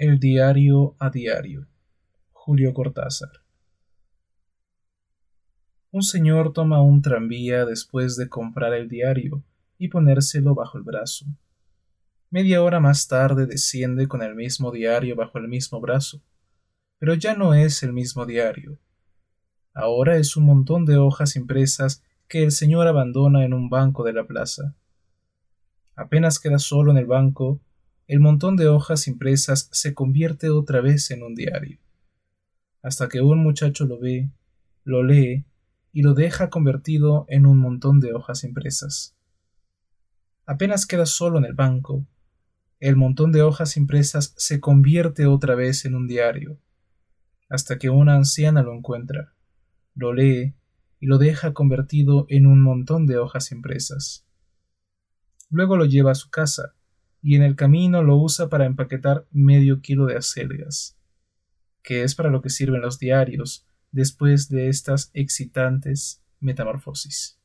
El diario a diario. Julio Cortázar. Un señor toma un tranvía después de comprar el diario y ponérselo bajo el brazo. Media hora más tarde desciende con el mismo diario bajo el mismo brazo, pero ya no es el mismo diario. Ahora es un montón de hojas impresas que el señor abandona en un banco de la plaza. Apenas queda solo en el banco, el montón de hojas impresas se convierte otra vez en un diario, hasta que un muchacho lo ve, lo lee y lo deja convertido en un montón de hojas impresas. Apenas queda solo en el banco, el montón de hojas impresas se convierte otra vez en un diario, hasta que una anciana lo encuentra, lo lee y lo deja convertido en un montón de hojas impresas. Luego lo lleva a su casa, y en el camino lo usa para empaquetar medio kilo de acelgas, que es para lo que sirven los diarios después de estas excitantes metamorfosis.